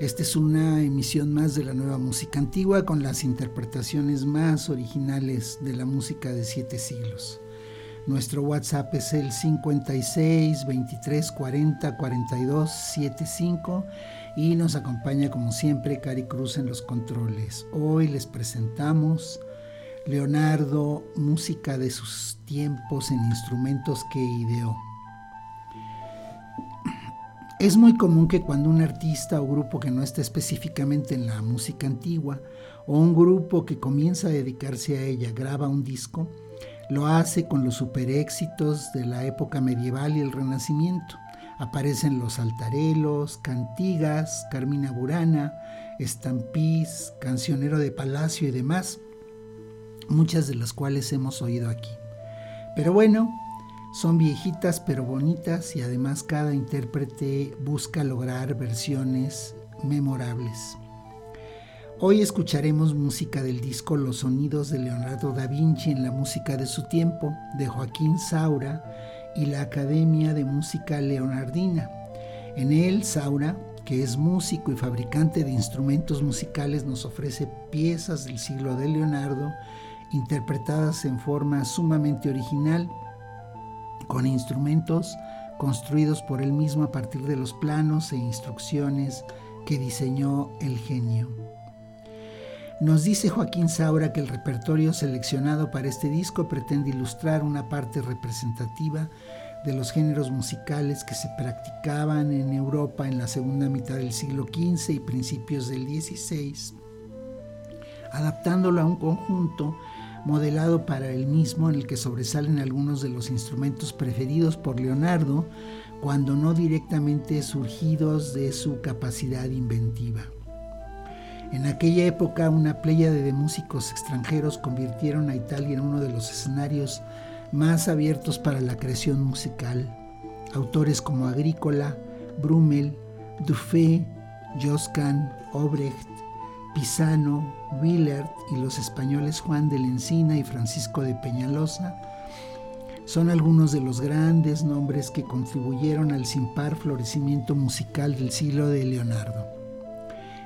esta es una emisión más de la nueva música antigua con las interpretaciones más originales de la música de siete siglos. Nuestro WhatsApp es el 56 23 40 42 75 y nos acompaña como siempre Cari Cruz en los controles. Hoy les presentamos Leonardo, música de sus tiempos en instrumentos que ideó. Es muy común que cuando un artista o grupo que no está específicamente en la música antigua o un grupo que comienza a dedicarse a ella graba un disco, lo hace con los super éxitos de la época medieval y el Renacimiento. Aparecen los altarelos, cantigas, Carmina Burana, estampís, cancionero de palacio y demás, muchas de las cuales hemos oído aquí. Pero bueno, son viejitas pero bonitas y además cada intérprete busca lograr versiones memorables. Hoy escucharemos música del disco Los Sonidos de Leonardo da Vinci en la música de su tiempo, de Joaquín Saura y la Academia de Música Leonardina. En él, Saura, que es músico y fabricante de instrumentos musicales, nos ofrece piezas del siglo de Leonardo, interpretadas en forma sumamente original con instrumentos construidos por él mismo a partir de los planos e instrucciones que diseñó el genio. Nos dice Joaquín Saura que el repertorio seleccionado para este disco pretende ilustrar una parte representativa de los géneros musicales que se practicaban en Europa en la segunda mitad del siglo XV y principios del XVI, adaptándolo a un conjunto modelado para el mismo en el que sobresalen algunos de los instrumentos preferidos por Leonardo, cuando no directamente surgidos de su capacidad inventiva. En aquella época una pléyade de músicos extranjeros convirtieron a Italia en uno de los escenarios más abiertos para la creación musical. Autores como Agrícola, Brummel, Dufay, Josquin, Obrecht, Pisano, Willard y los españoles Juan de la Encina y Francisco de Peñalosa son algunos de los grandes nombres que contribuyeron al sin par florecimiento musical del siglo de Leonardo.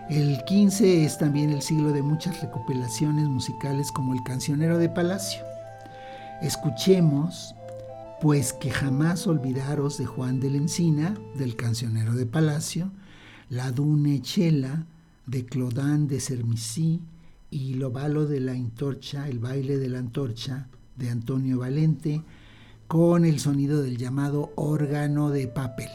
El 15 es también el siglo de muchas recopilaciones musicales como el Cancionero de Palacio. Escuchemos, pues que jamás olvidaros de Juan de la Encina, del Cancionero de Palacio, la Dune Chela, de Clodán de Sermisí y Lo Balo de la Antorcha, el baile de la antorcha de Antonio Valente, con el sonido del llamado órgano de papel.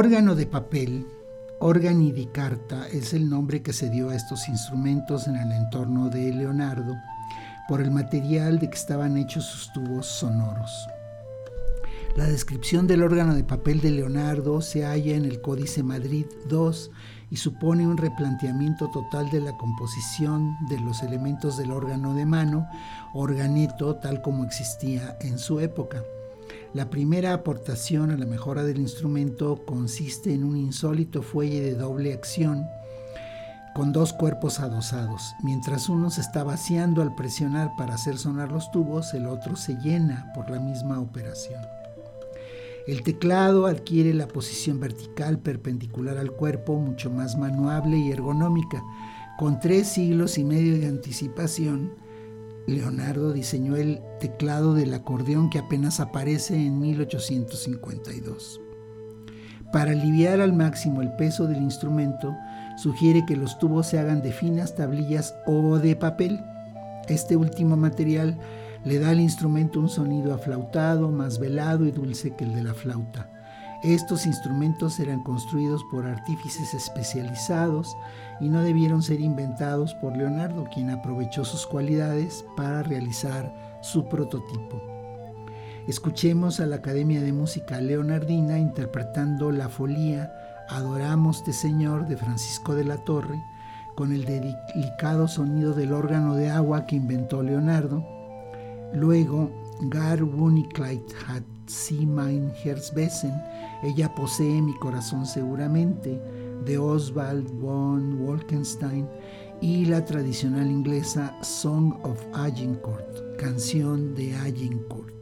Órgano de papel, organi di carta, es el nombre que se dio a estos instrumentos en el entorno de Leonardo por el material de que estaban hechos sus tubos sonoros. La descripción del órgano de papel de Leonardo se halla en el Códice Madrid II y supone un replanteamiento total de la composición de los elementos del órgano de mano, organeto tal como existía en su época. La primera aportación a la mejora del instrumento consiste en un insólito fuelle de doble acción con dos cuerpos adosados. Mientras uno se está vaciando al presionar para hacer sonar los tubos, el otro se llena por la misma operación. El teclado adquiere la posición vertical perpendicular al cuerpo, mucho más manuable y ergonómica. Con tres siglos y medio de anticipación, Leonardo diseñó el teclado del acordeón que apenas aparece en 1852. Para aliviar al máximo el peso del instrumento, sugiere que los tubos se hagan de finas tablillas o de papel. Este último material le da al instrumento un sonido aflautado, más velado y dulce que el de la flauta. Estos instrumentos eran construidos por artífices especializados y no debieron ser inventados por Leonardo, quien aprovechó sus cualidades para realizar su prototipo. Escuchemos a la Academia de Música Leonardina interpretando la folía Adoramoste Señor de Francisco de la Torre, con el delicado sonido del órgano de agua que inventó Leonardo, Luego, Gar Wunikleid hat sie mein Herz besen, ella posee mi corazón seguramente, de Oswald von Wolkenstein, y la tradicional inglesa Song of Agincourt, canción de Agincourt.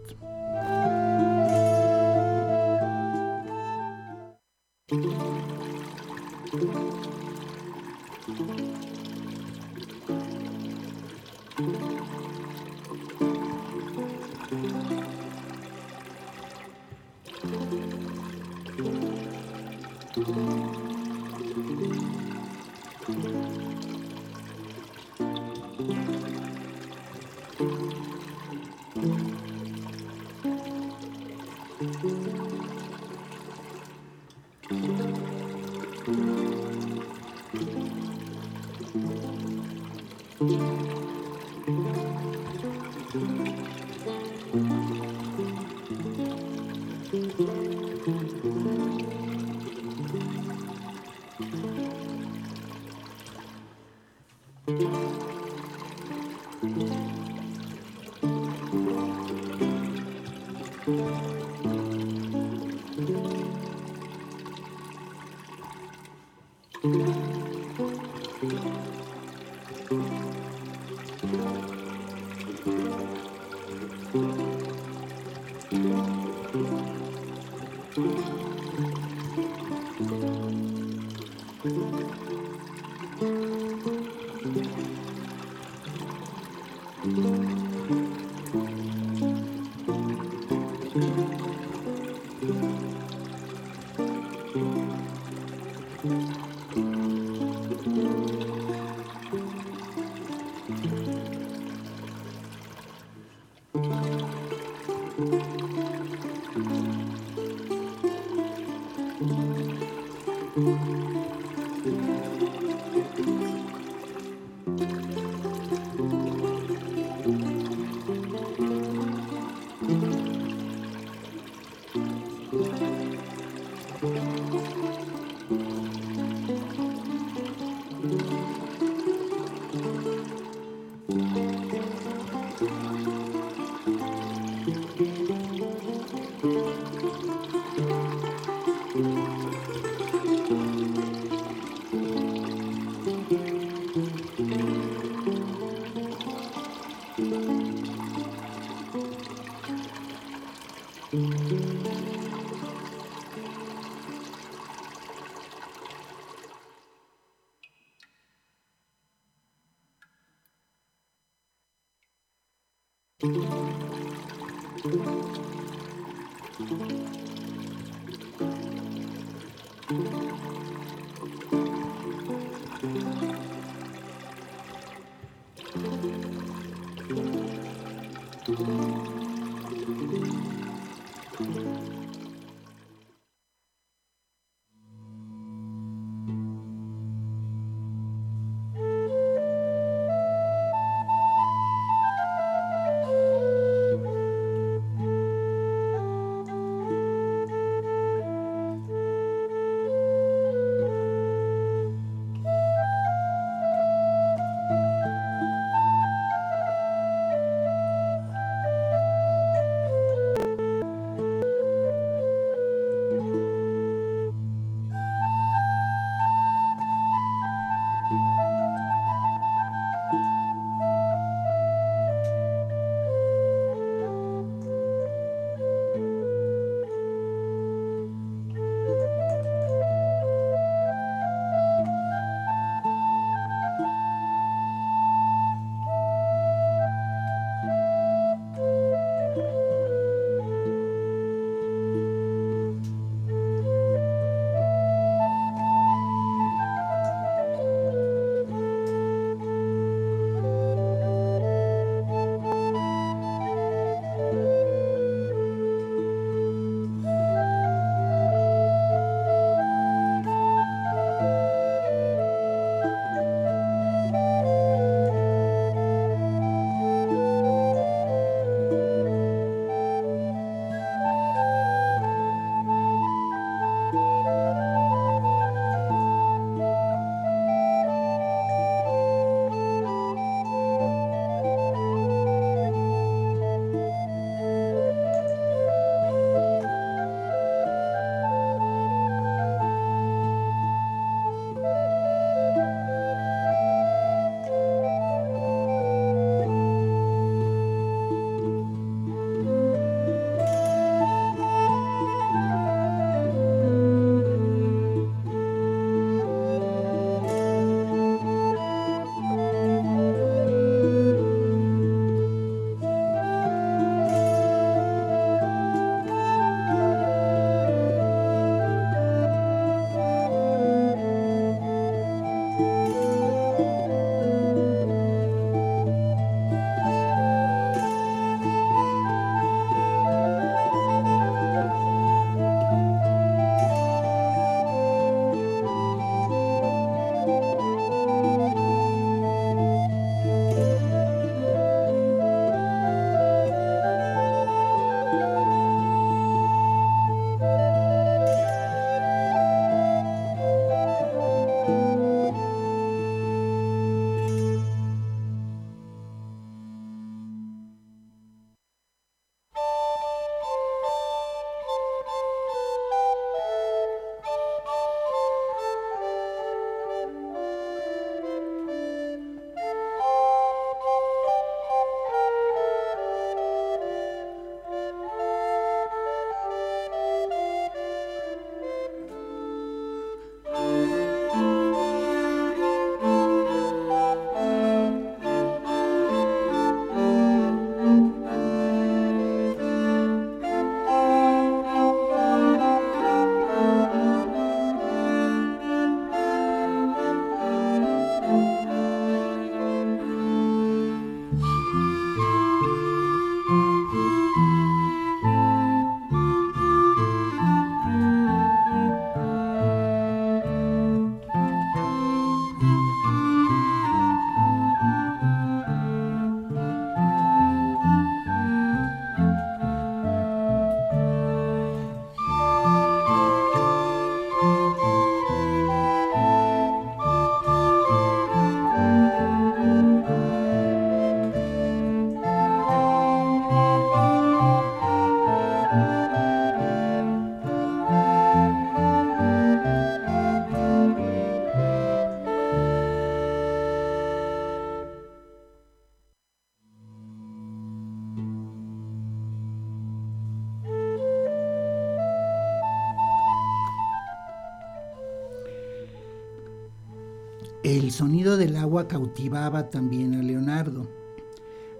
Agua cautivaba también a Leonardo.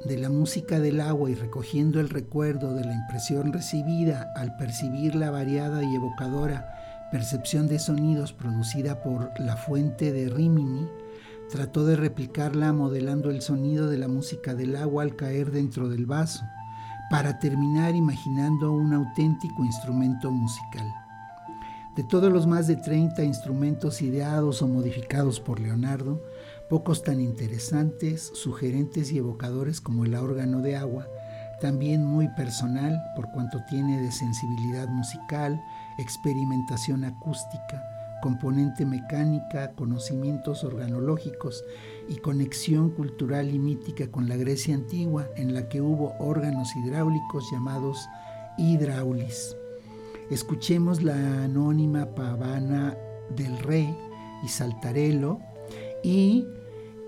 De la música del agua y recogiendo el recuerdo de la impresión recibida al percibir la variada y evocadora percepción de sonidos producida por la fuente de Rimini, trató de replicarla modelando el sonido de la música del agua al caer dentro del vaso, para terminar imaginando un auténtico instrumento musical. De todos los más de 30 instrumentos ideados o modificados por Leonardo, pocos tan interesantes, sugerentes y evocadores como el órgano de agua, también muy personal por cuanto tiene de sensibilidad musical, experimentación acústica, componente mecánica, conocimientos organológicos y conexión cultural y mítica con la Grecia antigua, en la que hubo órganos hidráulicos llamados hidraulis. Escuchemos la anónima pavana del rey y saltarelo y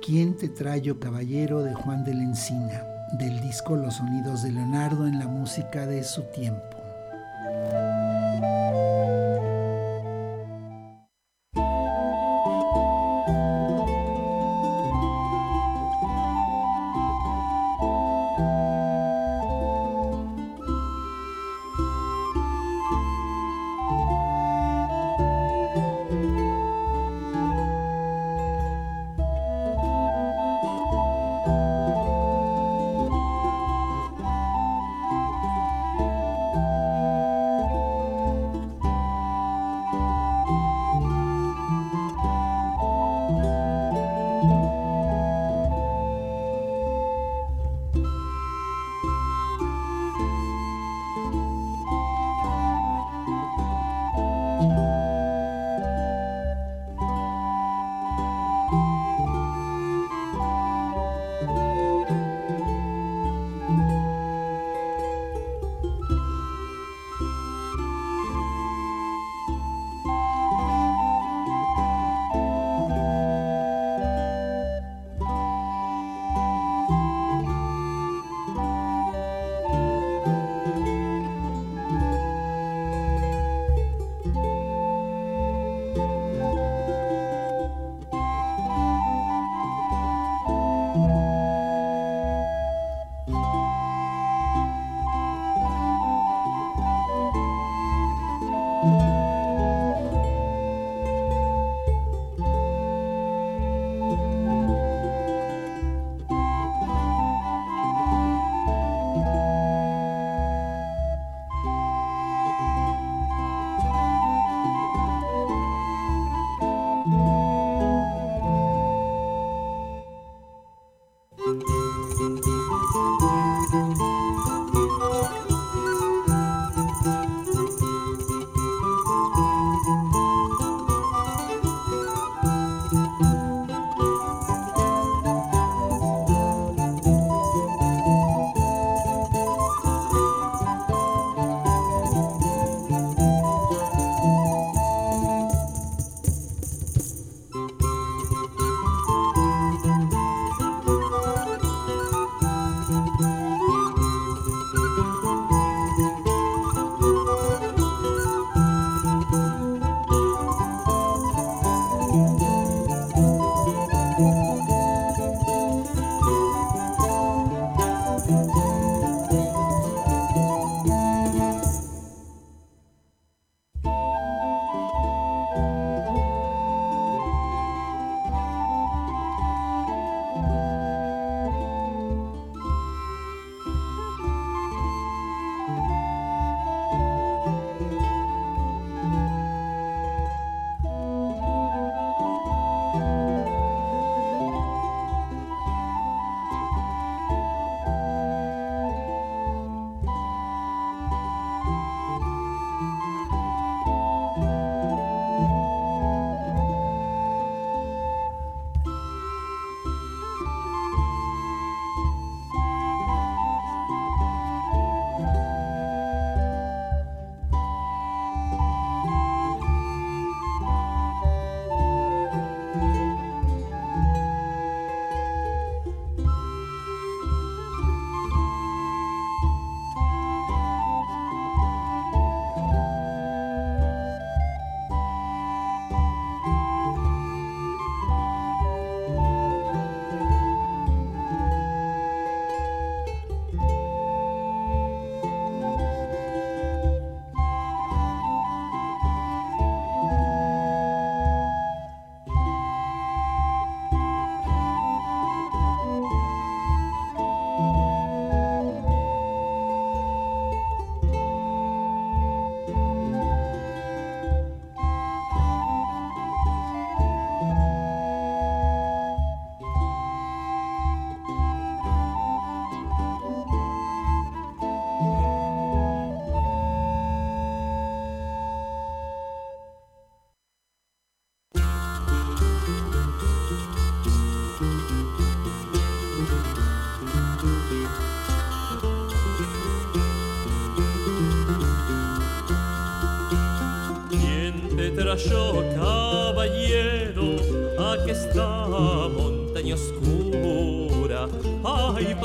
¿Quién te trayo caballero de Juan de la Encina, del disco Los sonidos de Leonardo en la música de su tiempo.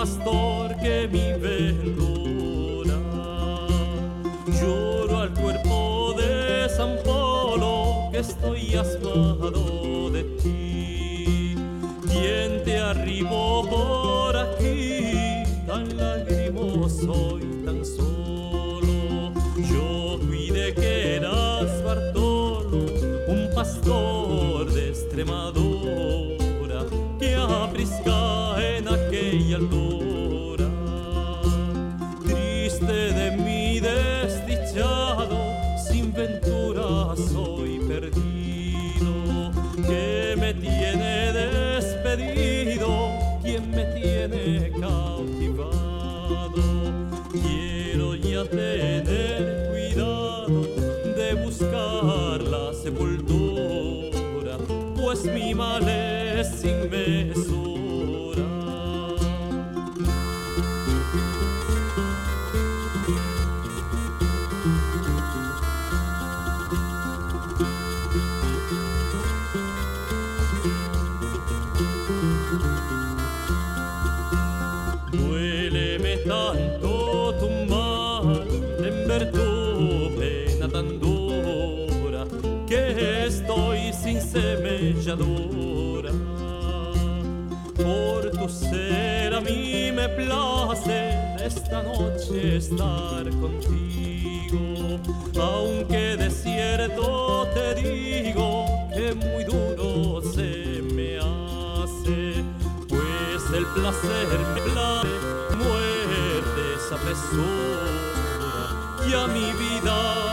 Pastor, que mi sepultura, pues mi mal es sin semelladura. Por tu ser a mí me place esta noche estar contigo, aunque de cierto te digo que muy duro se me hace, pues el placer me place, muerte esa apresura, y a mi vida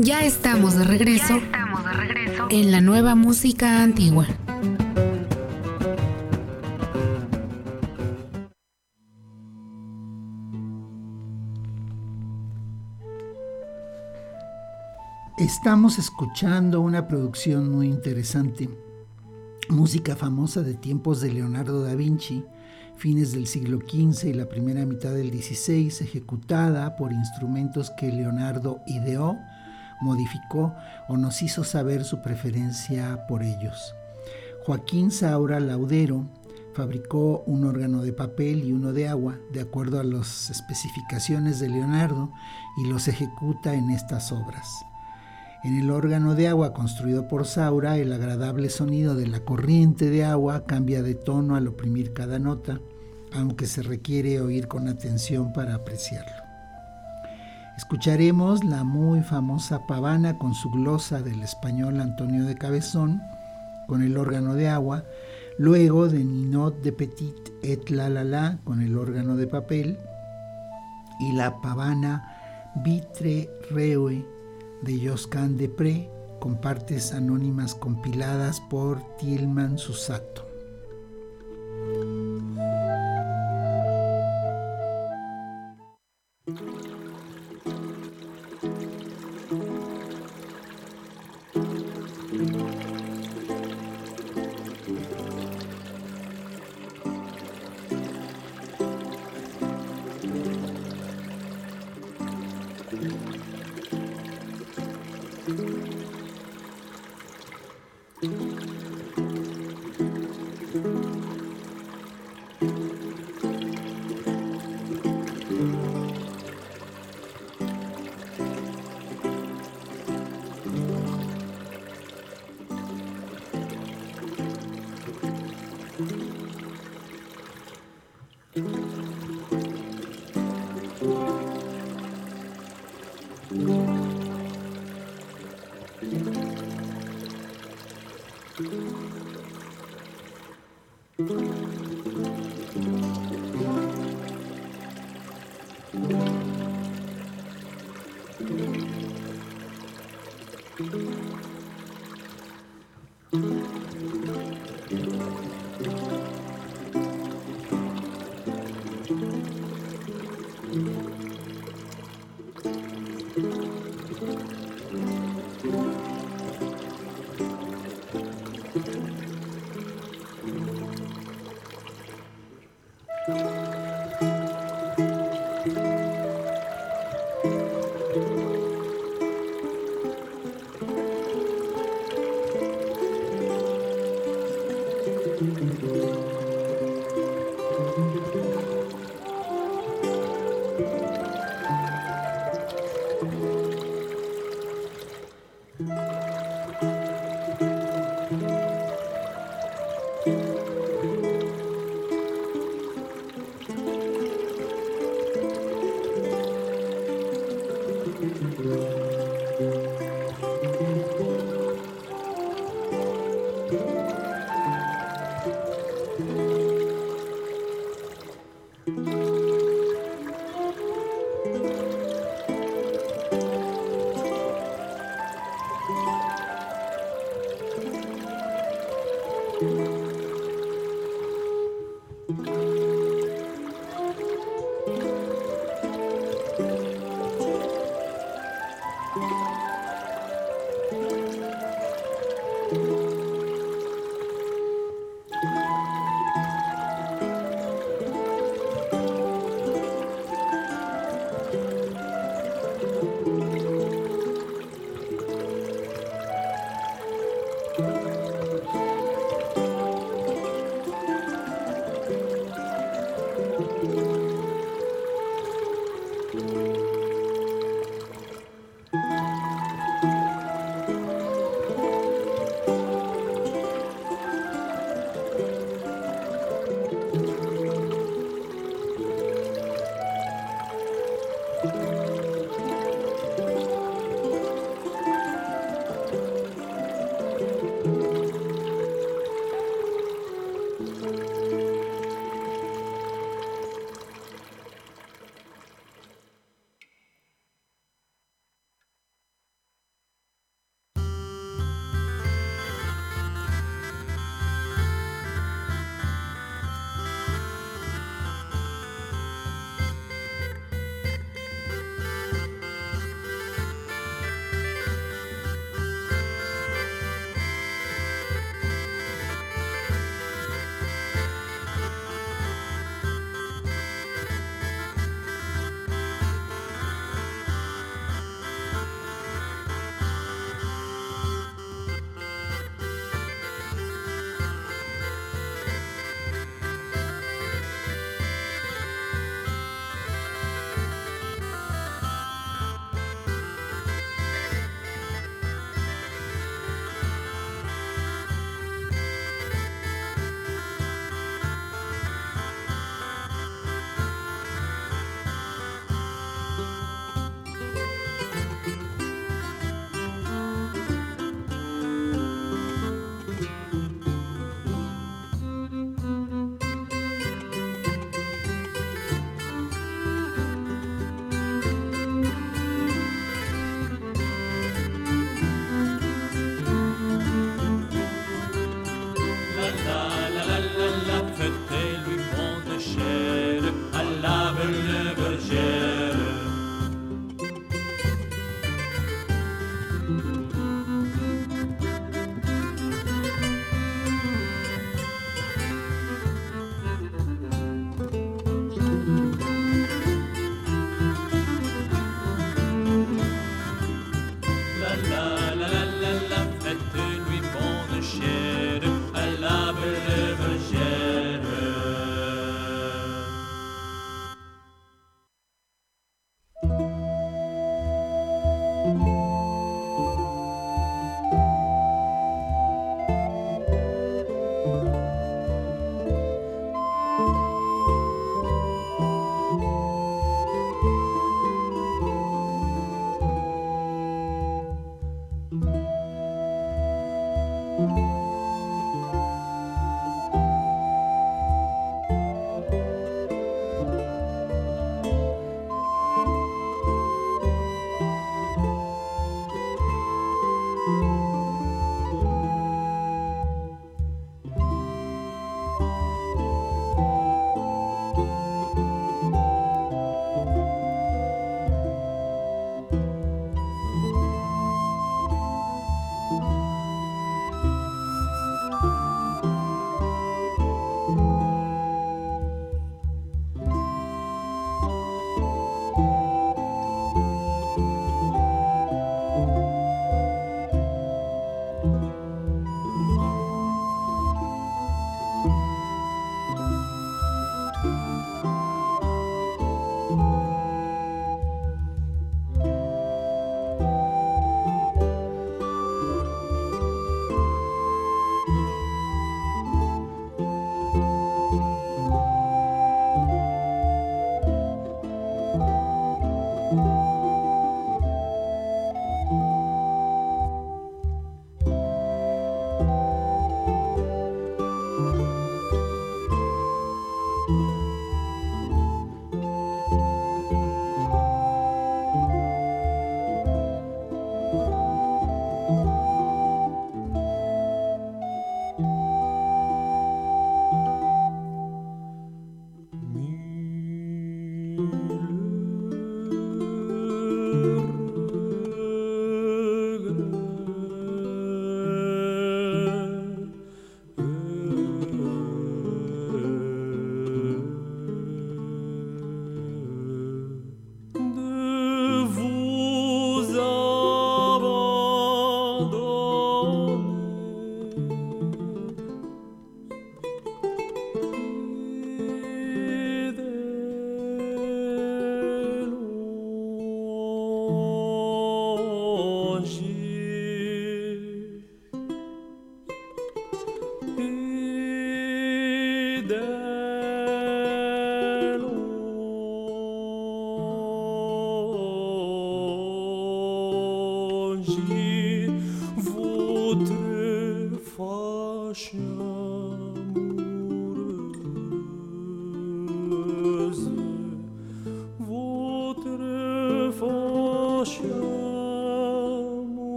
Ya estamos de regreso, en la nueva música antigua. Estamos escuchando una producción muy interesante, música famosa de tiempos de Leonardo da Vinci, fines del siglo XV y la primera mitad del XVI, ejecutada por instrumentos que Leonardo ideó, modificó o nos hizo saber su preferencia por ellos. Joaquín Saura Laudero fabricó un órgano de papel y uno de agua, de acuerdo a las especificaciones de Leonardo, y los ejecuta en estas obras. En el órgano de agua construido por Saura, el agradable sonido de la corriente de agua cambia de tono al oprimir cada nota, aunque se requiere oír con atención para apreciarlo. Escucharemos la muy famosa pavana con su glosa del español Antonio de Cabezón, con el órgano de agua, luego de Ninot de Petit et la la la con el órgano de papel, y la pavana Vitre Reue de Josquin Depré, con partes anónimas compiladas por Tilman Susato.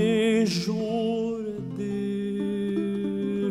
me jours de.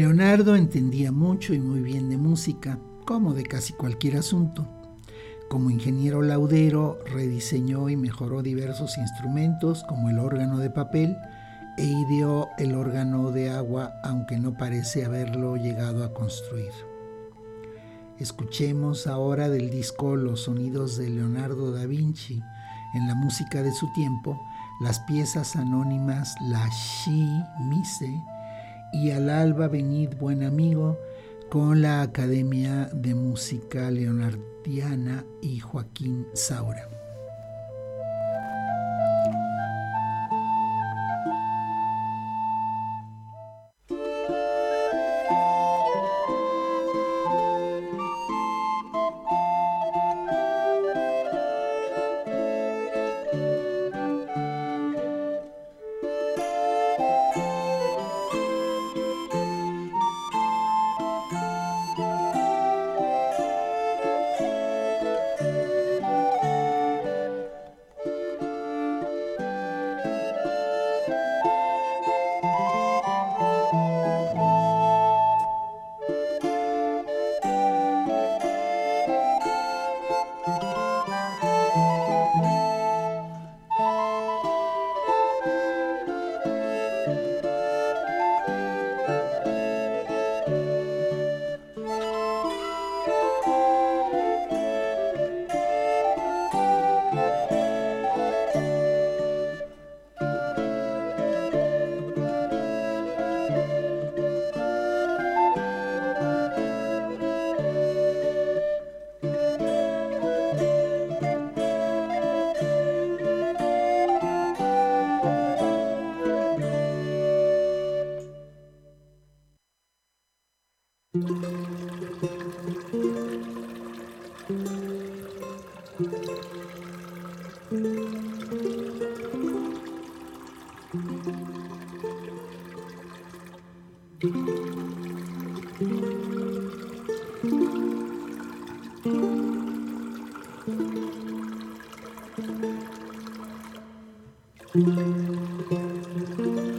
Leonardo entendía mucho y muy bien de música, como de casi cualquier asunto. Como ingeniero laudero, rediseñó y mejoró diversos instrumentos como el órgano de papel e ideó el órgano de agua, aunque no parece haberlo llegado a construir. Escuchemos ahora del disco Los sonidos de Leonardo da Vinci en la música de su tiempo, las piezas anónimas La Shi Mise y Al alba venid buen amigo con la Academia de Música Leonardiana y Joaquín Saura. Thank you.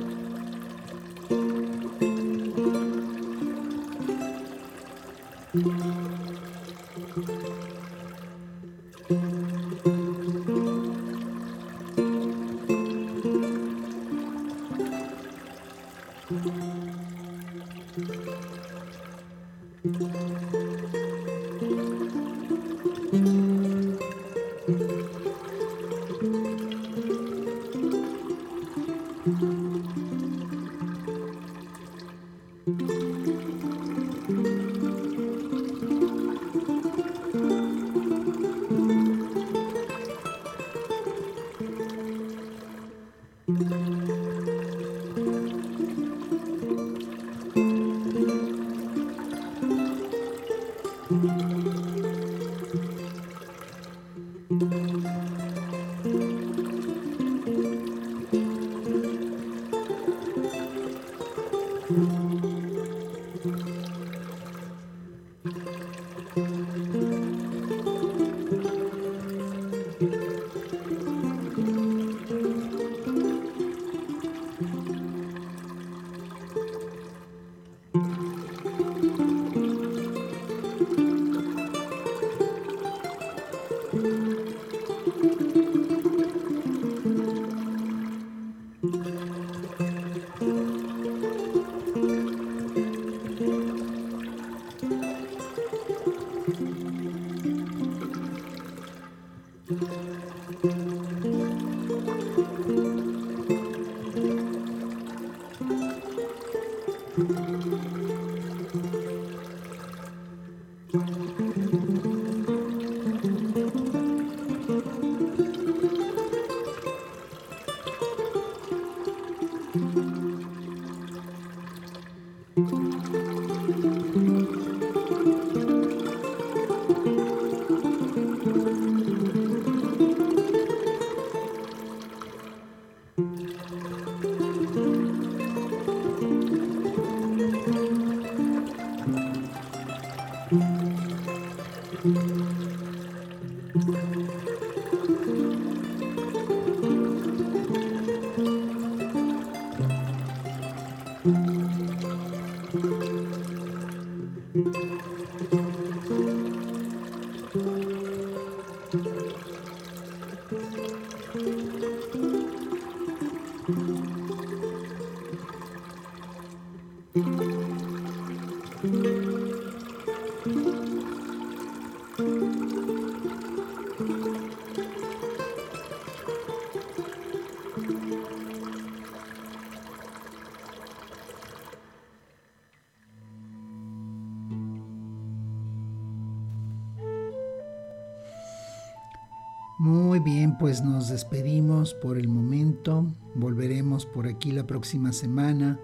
Pues nos despedimos por el momento. Volveremos por aquí la próxima semana.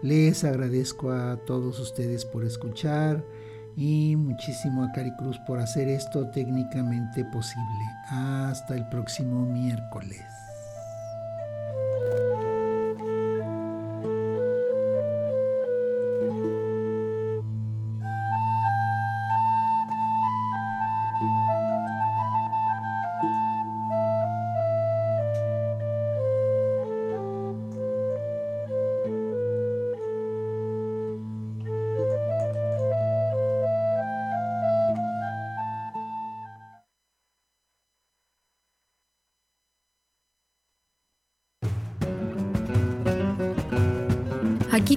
Les agradezco a todos ustedes por escuchar y muchísimo a Cari Cruz por hacer esto técnicamente posible. Hasta el próximo miércoles.